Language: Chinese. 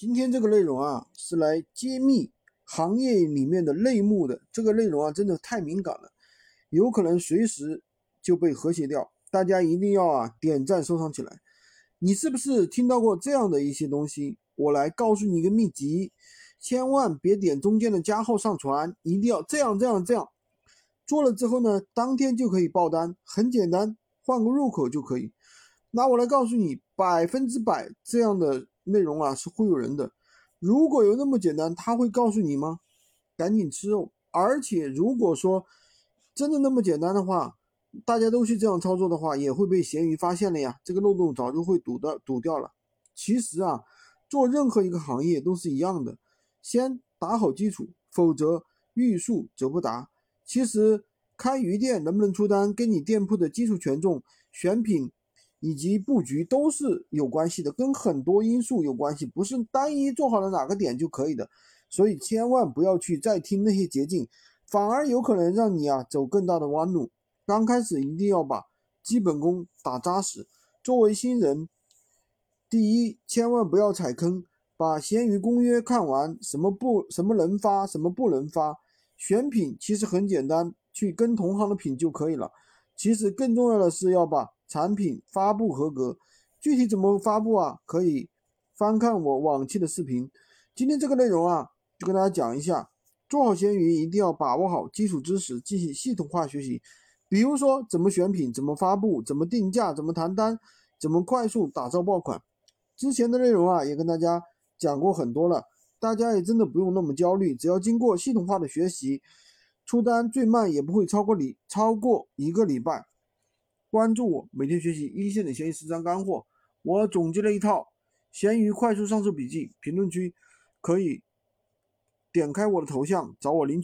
今天这个内容啊，是来揭秘行业里面的内幕的。这个内容啊，真的太敏感了，有可能随时就被和谐掉。大家一定要啊点赞收藏起来。你是不是听到过这样的一些东西？我来告诉你一个秘籍，千万别点中间的加号上传，一定要这样这样这样做了之后呢，当天就可以爆单，很简单，换个入口就可以。那我来告诉你，百分之百这样的。内容啊是忽悠人的，如果有那么简单，他会告诉你吗？赶紧吃肉！而且如果说真的那么简单的话，大家都去这样操作的话，也会被闲鱼发现了呀，这个漏洞早就会堵的堵掉了。其实啊，做任何一个行业都是一样的，先打好基础，否则欲速则不达。其实开鱼店能不能出单，跟你店铺的基础权重、选品。以及布局都是有关系的，跟很多因素有关系，不是单一做好了哪个点就可以的。所以千万不要去再听那些捷径，反而有可能让你啊走更大的弯路。刚开始一定要把基本功打扎实。作为新人，第一，千万不要踩坑，把闲鱼公约看完，什么不什么能发，什么不能发。选品其实很简单，去跟同行的品就可以了。其实更重要的是要把。产品发布合格，具体怎么发布啊？可以翻看我往期的视频。今天这个内容啊，就跟大家讲一下，做好闲鱼一定要把握好基础知识，进行系统化学习。比如说怎么选品，怎么发布，怎么定价，怎么谈单，怎么快速打造爆款。之前的内容啊，也跟大家讲过很多了，大家也真的不用那么焦虑，只要经过系统化的学习，出单最慢也不会超过你超过一个礼拜。关注我，每天学习一线的闲鱼实战干货。我总结了一套闲鱼快速上手笔记，评论区可以点开我的头像找我领取。